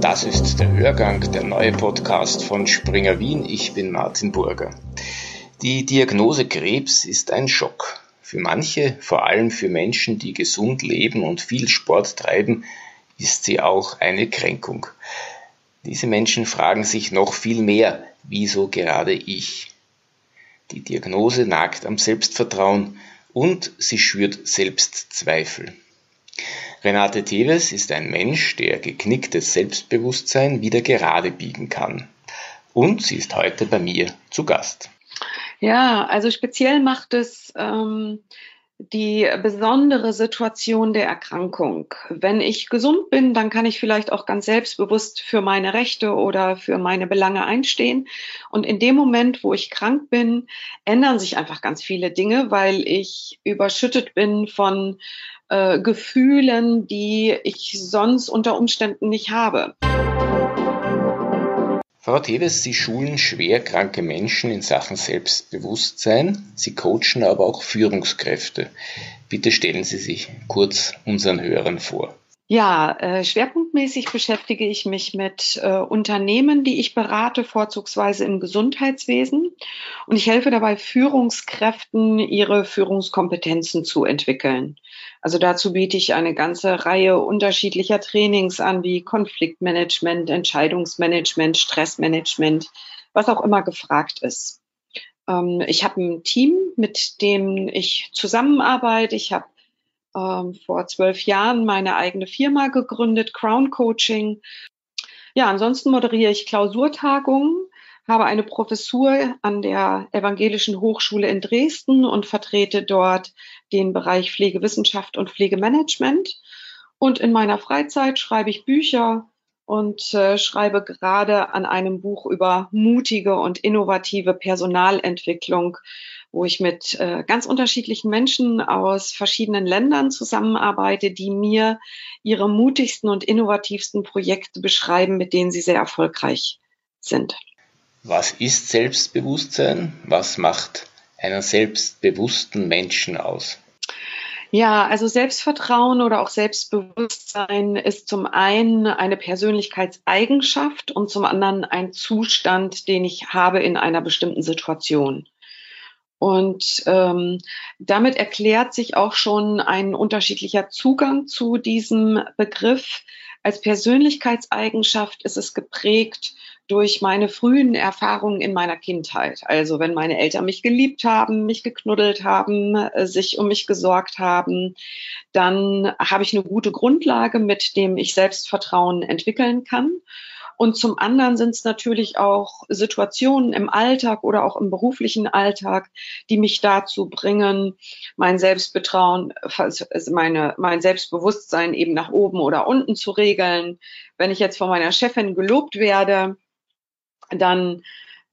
Das ist der Hörgang, der neue Podcast von Springer Wien. Ich bin Martin Burger. Die Diagnose Krebs ist ein Schock. Für manche, vor allem für Menschen, die gesund leben und viel Sport treiben, ist sie auch eine Kränkung. Diese Menschen fragen sich noch viel mehr, wieso gerade ich? Die Diagnose nagt am Selbstvertrauen und sie schürt Selbstzweifel. Renate Teves ist ein Mensch, der geknicktes Selbstbewusstsein wieder gerade biegen kann. Und sie ist heute bei mir zu Gast. Ja, also speziell macht es ähm, die besondere Situation der Erkrankung. Wenn ich gesund bin, dann kann ich vielleicht auch ganz selbstbewusst für meine Rechte oder für meine Belange einstehen. Und in dem Moment, wo ich krank bin, ändern sich einfach ganz viele Dinge, weil ich überschüttet bin von äh, Gefühlen, die ich sonst unter Umständen nicht habe. Frau Teves, Sie schulen schwer kranke Menschen in Sachen Selbstbewusstsein. Sie coachen aber auch Führungskräfte. Bitte stellen Sie sich kurz unseren Hörern vor. Ja, äh, schwerpunktmäßig beschäftige ich mich mit äh, Unternehmen, die ich berate, vorzugsweise im Gesundheitswesen. Und ich helfe dabei Führungskräften, ihre Führungskompetenzen zu entwickeln. Also dazu biete ich eine ganze Reihe unterschiedlicher Trainings an, wie Konfliktmanagement, Entscheidungsmanagement, Stressmanagement, was auch immer gefragt ist. Ähm, ich habe ein Team, mit dem ich zusammenarbeite. Ich habe ähm, vor zwölf Jahren meine eigene Firma gegründet, Crown Coaching. Ja, ansonsten moderiere ich Klausurtagungen, habe eine Professur an der Evangelischen Hochschule in Dresden und vertrete dort den Bereich Pflegewissenschaft und Pflegemanagement. Und in meiner Freizeit schreibe ich Bücher und äh, schreibe gerade an einem Buch über mutige und innovative Personalentwicklung wo ich mit äh, ganz unterschiedlichen Menschen aus verschiedenen Ländern zusammenarbeite, die mir ihre mutigsten und innovativsten Projekte beschreiben, mit denen sie sehr erfolgreich sind. Was ist Selbstbewusstsein? Was macht einen selbstbewussten Menschen aus? Ja, also Selbstvertrauen oder auch Selbstbewusstsein ist zum einen eine Persönlichkeitseigenschaft und zum anderen ein Zustand, den ich habe in einer bestimmten Situation. Und ähm, damit erklärt sich auch schon ein unterschiedlicher Zugang zu diesem Begriff. Als Persönlichkeitseigenschaft ist es geprägt durch meine frühen Erfahrungen in meiner Kindheit. Also wenn meine Eltern mich geliebt haben, mich geknuddelt haben, äh, sich um mich gesorgt haben, dann habe ich eine gute Grundlage, mit dem ich Selbstvertrauen entwickeln kann. Und zum anderen sind es natürlich auch Situationen im Alltag oder auch im beruflichen Alltag, die mich dazu bringen, mein Selbstbetrauen, meine, mein Selbstbewusstsein eben nach oben oder unten zu regeln. Wenn ich jetzt von meiner Chefin gelobt werde, dann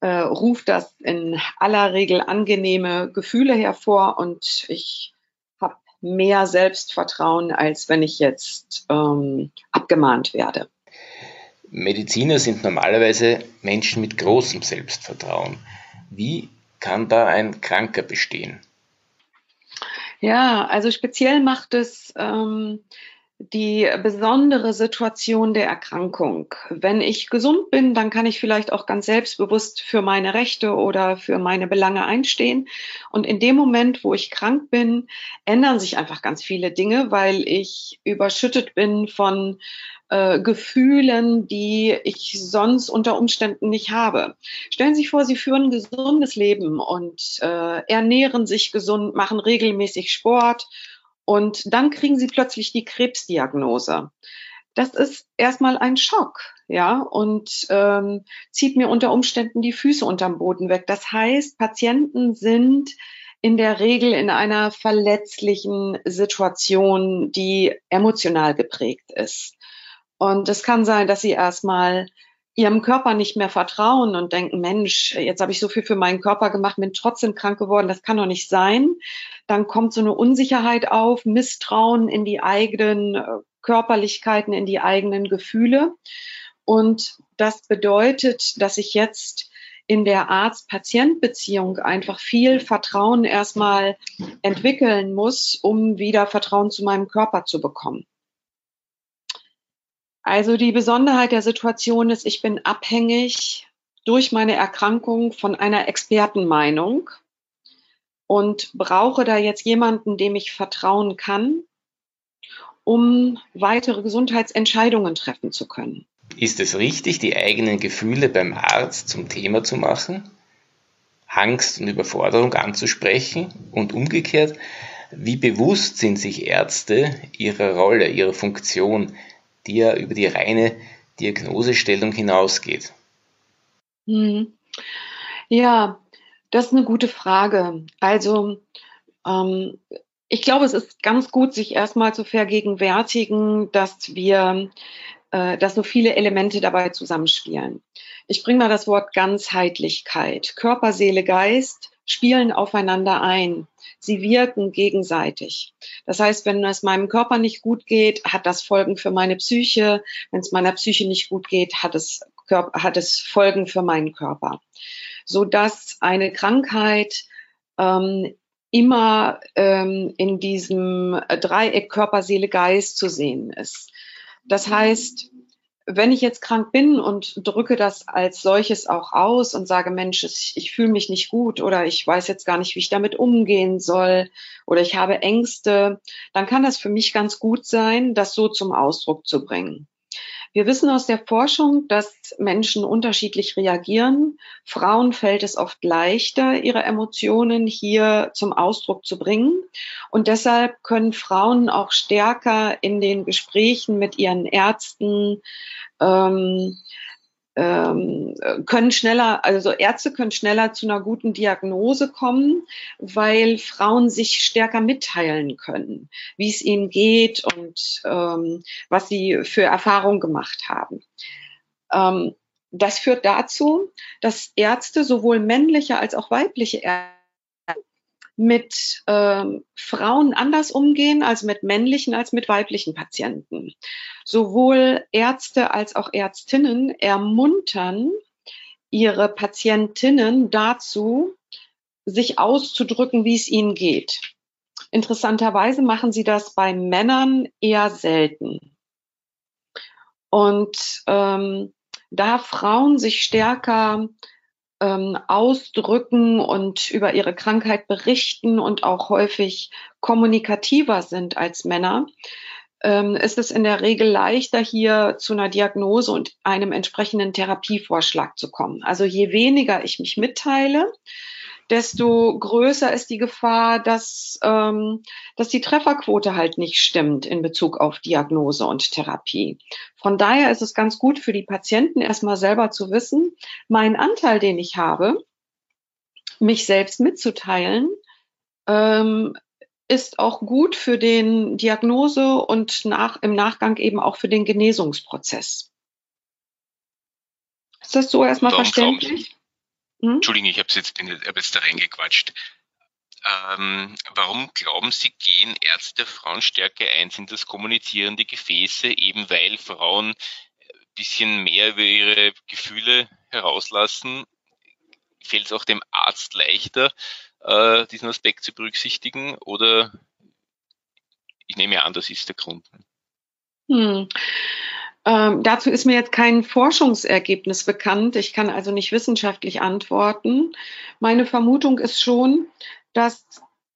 äh, ruft das in aller Regel angenehme Gefühle hervor und ich habe mehr Selbstvertrauen, als wenn ich jetzt ähm, abgemahnt werde. Mediziner sind normalerweise Menschen mit großem Selbstvertrauen. Wie kann da ein Kranker bestehen? Ja, also speziell macht es ähm, die besondere Situation der Erkrankung. Wenn ich gesund bin, dann kann ich vielleicht auch ganz selbstbewusst für meine Rechte oder für meine Belange einstehen. Und in dem Moment, wo ich krank bin, ändern sich einfach ganz viele Dinge, weil ich überschüttet bin von äh, Gefühlen, die ich sonst unter Umständen nicht habe. Stellen Sie sich vor, Sie führen ein gesundes Leben und äh, ernähren sich gesund, machen regelmäßig Sport und dann kriegen Sie plötzlich die Krebsdiagnose. Das ist erstmal ein Schock, ja, und ähm, zieht mir unter Umständen die Füße unterm Boden weg. Das heißt, Patienten sind in der Regel in einer verletzlichen Situation, die emotional geprägt ist. Und es kann sein, dass sie erstmal ihrem Körper nicht mehr vertrauen und denken, Mensch, jetzt habe ich so viel für meinen Körper gemacht, bin trotzdem krank geworden, das kann doch nicht sein. Dann kommt so eine Unsicherheit auf, Misstrauen in die eigenen äh, Körperlichkeiten, in die eigenen Gefühle. Und das bedeutet, dass ich jetzt in der Arzt-Patient-Beziehung einfach viel Vertrauen erstmal entwickeln muss, um wieder Vertrauen zu meinem Körper zu bekommen. Also die Besonderheit der Situation ist, ich bin abhängig durch meine Erkrankung von einer Expertenmeinung und brauche da jetzt jemanden, dem ich vertrauen kann, um weitere Gesundheitsentscheidungen treffen zu können. Ist es richtig, die eigenen Gefühle beim Arzt zum Thema zu machen, Angst und Überforderung anzusprechen und umgekehrt, wie bewusst sind sich Ärzte ihrer Rolle, ihrer Funktion, die ja über die reine Diagnosestellung hinausgeht? Hm. Ja, das ist eine gute Frage. Also ähm, ich glaube, es ist ganz gut, sich erstmal zu vergegenwärtigen, dass wir, äh, dass so viele Elemente dabei zusammenspielen. Ich bringe mal das Wort Ganzheitlichkeit. Körper, Seele, Geist spielen aufeinander ein. Sie wirken gegenseitig. Das heißt, wenn es meinem Körper nicht gut geht, hat das Folgen für meine Psyche. Wenn es meiner Psyche nicht gut geht, hat es, hat es Folgen für meinen Körper. So dass eine Krankheit ähm, immer ähm, in diesem Dreieck Körper, Seele, Geist zu sehen ist. Das heißt, wenn ich jetzt krank bin und drücke das als solches auch aus und sage, Mensch, ich, fühle mich nicht gut oder ich weiß jetzt gar nicht, wie ich damit umgehen soll oder ich habe Ängste, dann kann das für mich ganz gut sein, das so zum Ausdruck zu bringen. Wir wissen aus der Forschung, dass Menschen unterschiedlich reagieren. Frauen fällt es oft leichter, ihre Emotionen hier zum Ausdruck zu bringen. Und deshalb können Frauen auch stärker in den Gesprächen mit ihren Ärzten ähm, ähm, können schneller, also Ärzte können schneller zu einer guten Diagnose kommen, weil Frauen sich stärker mitteilen können, wie es ihnen geht und ähm, was sie für Erfahrungen gemacht haben. Ähm, das führt dazu, dass Ärzte sowohl männliche als auch weibliche Ärzte mit ähm, Frauen anders umgehen als mit männlichen als mit weiblichen Patienten. Sowohl Ärzte als auch Ärztinnen ermuntern ihre Patientinnen dazu, sich auszudrücken, wie es ihnen geht. Interessanterweise machen sie das bei Männern eher selten. Und ähm, da Frauen sich stärker ähm, ausdrücken und über ihre Krankheit berichten und auch häufig kommunikativer sind als Männer, ähm, ist es in der Regel leichter, hier zu einer Diagnose und einem entsprechenden Therapievorschlag zu kommen. Also je weniger ich mich mitteile, desto größer ist die Gefahr, dass, ähm, dass die Trefferquote halt nicht stimmt in Bezug auf Diagnose und Therapie. Von daher ist es ganz gut für die Patienten erstmal selber zu wissen, mein Anteil, den ich habe, mich selbst mitzuteilen, ähm, ist auch gut für den Diagnose und nach, im Nachgang eben auch für den Genesungsprozess. Ist das so erstmal verständlich? Hm? Entschuldigung, ich habe jetzt, hab jetzt da reingequatscht. Ähm, warum glauben Sie, gehen Ärzte Frauen stärker eins in das kommunizierende Gefäße, eben weil Frauen ein bisschen mehr über ihre Gefühle herauslassen? Fällt es auch dem Arzt leichter, äh, diesen Aspekt zu berücksichtigen? Oder ich nehme an, das ist der Grund. Hm. Ähm, dazu ist mir jetzt kein Forschungsergebnis bekannt. Ich kann also nicht wissenschaftlich antworten. Meine Vermutung ist schon, dass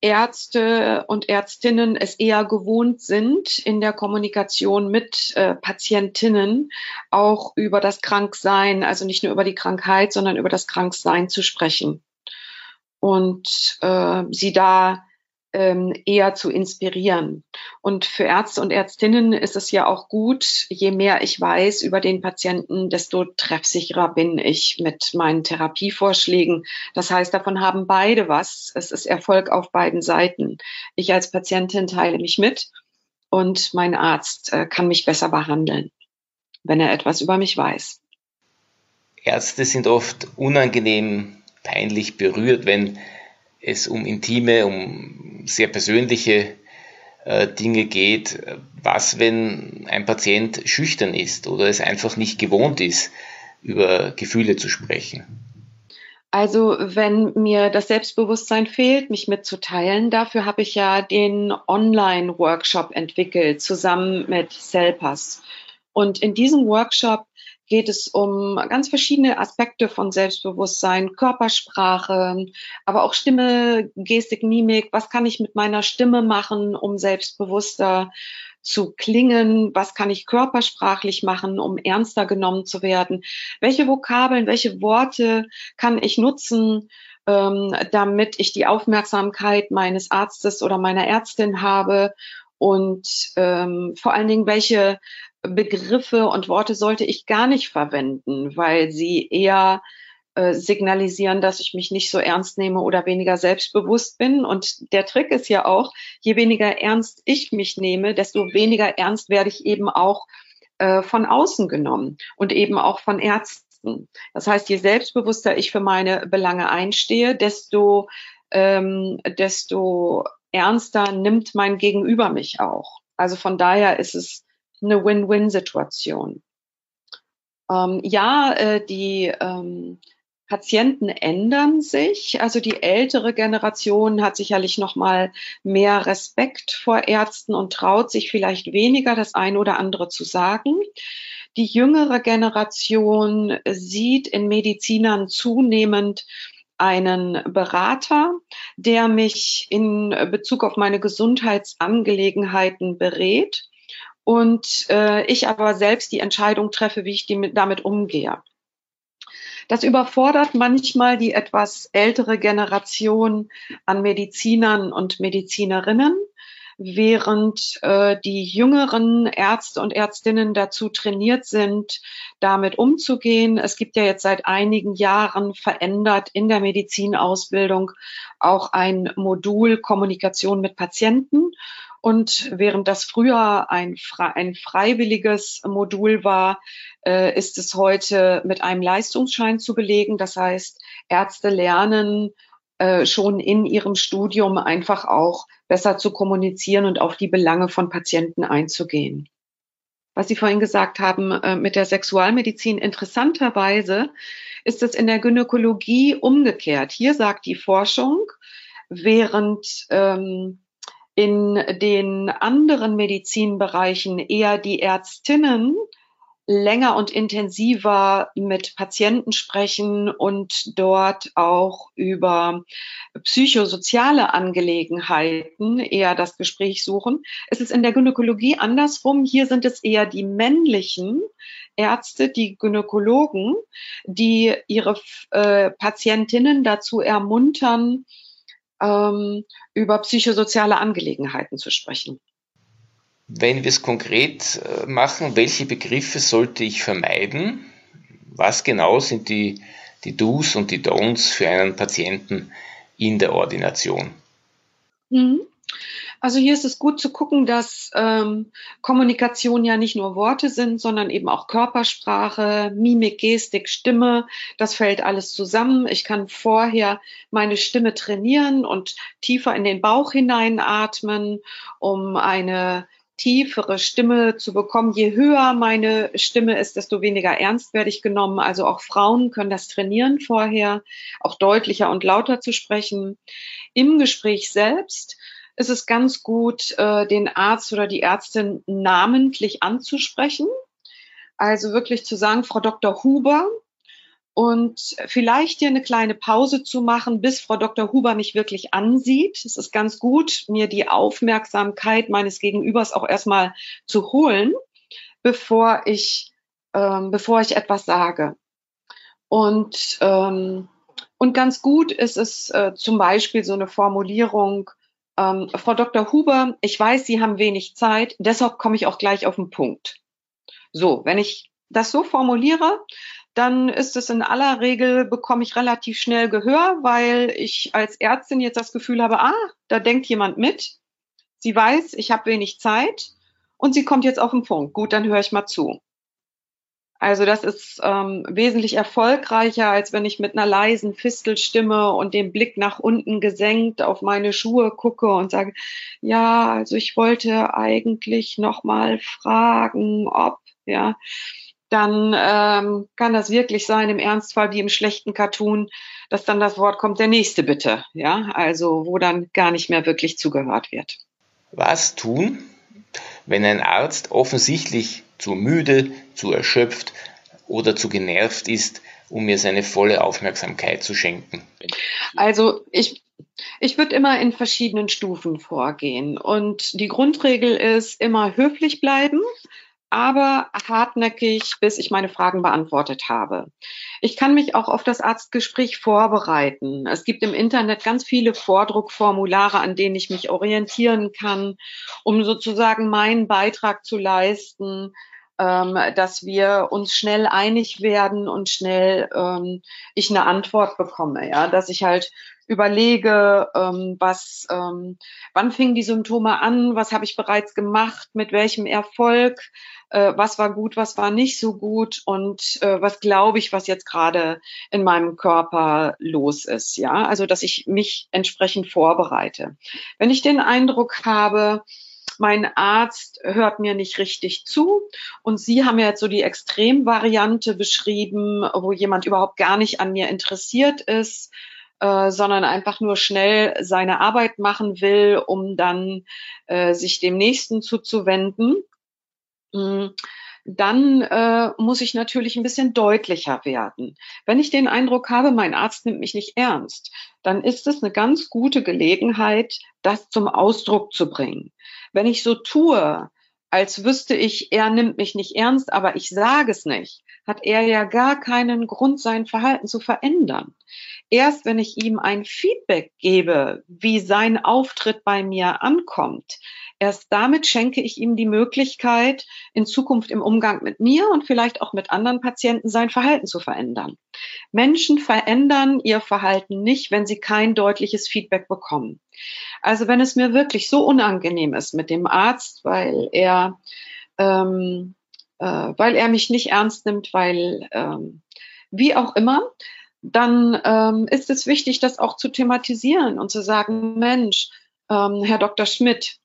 Ärzte und Ärztinnen es eher gewohnt sind, in der Kommunikation mit äh, Patientinnen auch über das Kranksein, also nicht nur über die Krankheit, sondern über das Kranksein zu sprechen. Und äh, sie da ähm, eher zu inspirieren. Und für Ärzte und Ärztinnen ist es ja auch gut, je mehr ich weiß über den Patienten, desto treffsicherer bin ich mit meinen Therapievorschlägen. Das heißt, davon haben beide was. Es ist Erfolg auf beiden Seiten. Ich als Patientin teile mich mit und mein Arzt äh, kann mich besser behandeln, wenn er etwas über mich weiß. Ärzte sind oft unangenehm, peinlich berührt, wenn es um intime, um sehr persönliche äh, Dinge geht. Was, wenn ein Patient schüchtern ist oder es einfach nicht gewohnt ist, über Gefühle zu sprechen? Also wenn mir das Selbstbewusstsein fehlt, mich mitzuteilen, dafür habe ich ja den Online-Workshop entwickelt, zusammen mit Selpas. Und in diesem Workshop geht es um ganz verschiedene Aspekte von Selbstbewusstsein, Körpersprache, aber auch Stimme, Gestik, Mimik. Was kann ich mit meiner Stimme machen, um selbstbewusster zu klingen? Was kann ich körpersprachlich machen, um ernster genommen zu werden? Welche Vokabeln, welche Worte kann ich nutzen, ähm, damit ich die Aufmerksamkeit meines Arztes oder meiner Ärztin habe? Und ähm, vor allen Dingen, welche Begriffe und Worte sollte ich gar nicht verwenden, weil sie eher äh, signalisieren, dass ich mich nicht so ernst nehme oder weniger selbstbewusst bin. Und der Trick ist ja auch, je weniger ernst ich mich nehme, desto weniger ernst werde ich eben auch äh, von außen genommen und eben auch von Ärzten. Das heißt, je selbstbewusster ich für meine Belange einstehe, desto, ähm, desto ernster nimmt mein Gegenüber mich auch. Also von daher ist es eine Win-Win-Situation. Ähm, ja, äh, die ähm, Patienten ändern sich. Also die ältere Generation hat sicherlich noch mal mehr Respekt vor Ärzten und traut sich vielleicht weniger, das eine oder andere zu sagen. Die jüngere Generation sieht in Medizinern zunehmend einen Berater, der mich in Bezug auf meine Gesundheitsangelegenheiten berät und äh, ich aber selbst die Entscheidung treffe, wie ich die damit umgehe. Das überfordert manchmal die etwas ältere Generation an Medizinern und Medizinerinnen, während äh, die jüngeren Ärzte und Ärztinnen dazu trainiert sind, damit umzugehen. Es gibt ja jetzt seit einigen Jahren verändert in der Medizinausbildung auch ein Modul Kommunikation mit Patienten. Und während das früher ein, ein freiwilliges Modul war, äh, ist es heute mit einem Leistungsschein zu belegen. Das heißt, Ärzte lernen äh, schon in ihrem Studium einfach auch besser zu kommunizieren und auf die Belange von Patienten einzugehen. Was Sie vorhin gesagt haben äh, mit der Sexualmedizin, interessanterweise ist es in der Gynäkologie umgekehrt. Hier sagt die Forschung, während ähm, in den anderen Medizinbereichen eher die Ärztinnen länger und intensiver mit Patienten sprechen und dort auch über psychosoziale Angelegenheiten eher das Gespräch suchen. Es ist in der Gynäkologie andersrum. Hier sind es eher die männlichen Ärzte, die Gynäkologen, die ihre äh, Patientinnen dazu ermuntern, ähm, über psychosoziale Angelegenheiten zu sprechen. Wenn wir es konkret äh, machen, welche Begriffe sollte ich vermeiden? Was genau sind die, die Do's und die Don'ts für einen Patienten in der Ordination? Mhm. Also hier ist es gut zu gucken, dass ähm, Kommunikation ja nicht nur Worte sind, sondern eben auch Körpersprache, Mimik, Gestik, Stimme. Das fällt alles zusammen. Ich kann vorher meine Stimme trainieren und tiefer in den Bauch hineinatmen, um eine tiefere Stimme zu bekommen. Je höher meine Stimme ist, desto weniger ernst werde ich genommen. Also auch Frauen können das trainieren vorher, auch deutlicher und lauter zu sprechen. Im Gespräch selbst ist es ganz gut, äh, den Arzt oder die Ärztin namentlich anzusprechen. Also wirklich zu sagen, Frau Dr. Huber, und vielleicht hier eine kleine Pause zu machen, bis Frau Dr. Huber mich wirklich ansieht. Es ist ganz gut, mir die Aufmerksamkeit meines Gegenübers auch erstmal zu holen, bevor ich, ähm, bevor ich etwas sage. Und, ähm, und ganz gut ist es äh, zum Beispiel so eine Formulierung, ähm, Frau Dr. Huber, ich weiß, Sie haben wenig Zeit, deshalb komme ich auch gleich auf den Punkt. So, wenn ich das so formuliere, dann ist es in aller Regel, bekomme ich relativ schnell Gehör, weil ich als Ärztin jetzt das Gefühl habe, ah, da denkt jemand mit. Sie weiß, ich habe wenig Zeit und sie kommt jetzt auf den Punkt. Gut, dann höre ich mal zu. Also das ist ähm, wesentlich erfolgreicher, als wenn ich mit einer leisen Fistelstimme und dem Blick nach unten gesenkt auf meine Schuhe gucke und sage, ja, also ich wollte eigentlich noch mal fragen, ob, ja, dann ähm, kann das wirklich sein, im Ernstfall wie im schlechten Cartoon, dass dann das Wort kommt, der nächste bitte, ja, also wo dann gar nicht mehr wirklich zugehört wird. Was tun, wenn ein Arzt offensichtlich zu müde, zu erschöpft oder zu genervt ist, um mir seine volle Aufmerksamkeit zu schenken? Also ich, ich würde immer in verschiedenen Stufen vorgehen. Und die Grundregel ist immer höflich bleiben, aber hartnäckig, bis ich meine Fragen beantwortet habe. Ich kann mich auch auf das Arztgespräch vorbereiten. Es gibt im Internet ganz viele Vordruckformulare, an denen ich mich orientieren kann, um sozusagen meinen Beitrag zu leisten, ähm, dass wir uns schnell einig werden und schnell ähm, ich eine Antwort bekomme, ja, dass ich halt überlege, ähm, was, ähm, wann fingen die Symptome an, was habe ich bereits gemacht, mit welchem Erfolg, äh, was war gut, was war nicht so gut und äh, was glaube ich, was jetzt gerade in meinem Körper los ist. Ja, also dass ich mich entsprechend vorbereite. Wenn ich den Eindruck habe, mein Arzt hört mir nicht richtig zu. Und Sie haben ja jetzt so die Extremvariante beschrieben, wo jemand überhaupt gar nicht an mir interessiert ist, äh, sondern einfach nur schnell seine Arbeit machen will, um dann äh, sich dem Nächsten zuzuwenden. Hm, dann äh, muss ich natürlich ein bisschen deutlicher werden. Wenn ich den Eindruck habe, mein Arzt nimmt mich nicht ernst, dann ist es eine ganz gute Gelegenheit, das zum Ausdruck zu bringen. Wenn ich so tue, als wüsste ich, er nimmt mich nicht ernst, aber ich sage es nicht, hat er ja gar keinen Grund, sein Verhalten zu verändern. Erst wenn ich ihm ein Feedback gebe, wie sein Auftritt bei mir ankommt, erst damit schenke ich ihm die Möglichkeit, in Zukunft im Umgang mit mir und vielleicht auch mit anderen Patienten sein Verhalten zu verändern. Menschen verändern ihr Verhalten nicht, wenn sie kein deutliches Feedback bekommen. Also wenn es mir wirklich so unangenehm ist mit dem Arzt, weil er, ähm, äh, weil er mich nicht ernst nimmt, weil ähm, wie auch immer, dann ähm, ist es wichtig, das auch zu thematisieren und zu sagen, Mensch, ähm, Herr Dr. Schmidt,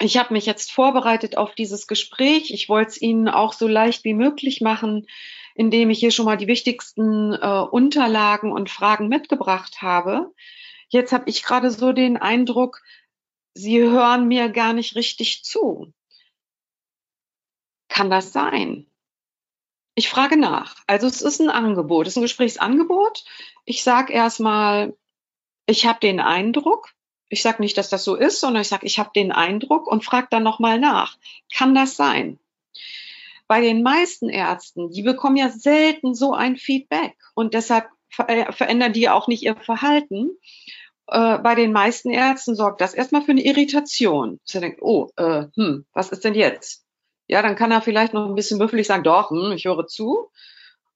ich habe mich jetzt vorbereitet auf dieses Gespräch. Ich wollte es Ihnen auch so leicht wie möglich machen, indem ich hier schon mal die wichtigsten äh, Unterlagen und Fragen mitgebracht habe. Jetzt habe ich gerade so den Eindruck, Sie hören mir gar nicht richtig zu. Kann das sein? Ich frage nach. Also es ist ein Angebot, es ist ein Gesprächsangebot. Ich sage erstmal, ich habe den Eindruck, ich sage nicht, dass das so ist, sondern ich sage, ich habe den Eindruck und frage dann nochmal nach. Kann das sein? Bei den meisten Ärzten, die bekommen ja selten so ein Feedback und deshalb äh, verändern die auch nicht ihr Verhalten. Äh, bei den meisten Ärzten sorgt das erstmal für eine Irritation. Sie denkt, oh, äh, hm, was ist denn jetzt? Ja, dann kann er vielleicht noch ein bisschen büffelig sagen, doch, hm, ich höre zu.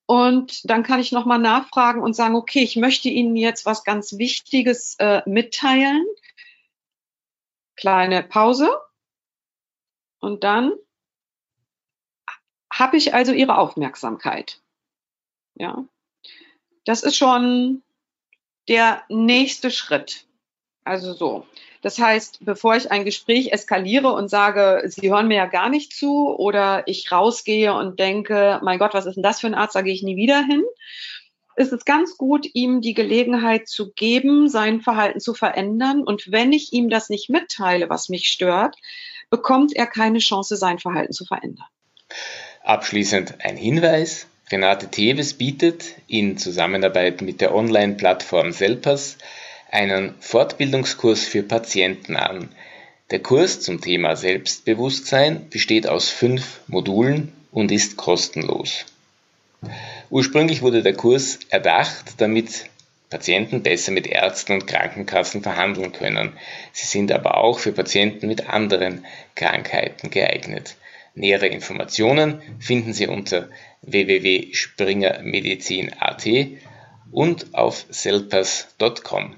Und dann kann ich nochmal nachfragen und sagen, okay, ich möchte Ihnen jetzt was ganz Wichtiges äh, mitteilen. Kleine Pause. Und dann habe ich also Ihre Aufmerksamkeit. Ja. Das ist schon der nächste Schritt. Also so. Das heißt, bevor ich ein Gespräch eskaliere und sage, Sie hören mir ja gar nicht zu oder ich rausgehe und denke, mein Gott, was ist denn das für ein Arzt, da gehe ich nie wieder hin, ist es ganz gut, ihm die Gelegenheit zu geben, sein Verhalten zu verändern. Und wenn ich ihm das nicht mitteile, was mich stört, bekommt er keine Chance, sein Verhalten zu verändern. Abschließend ein Hinweis. Renate Teves bietet in Zusammenarbeit mit der Online-Plattform Selpers einen Fortbildungskurs für Patienten an. Der Kurs zum Thema Selbstbewusstsein besteht aus fünf Modulen und ist kostenlos. Ursprünglich wurde der Kurs erdacht, damit Patienten besser mit Ärzten und Krankenkassen verhandeln können. Sie sind aber auch für Patienten mit anderen Krankheiten geeignet. Nähere Informationen finden Sie unter www.springermedizin.at und auf selpers.com.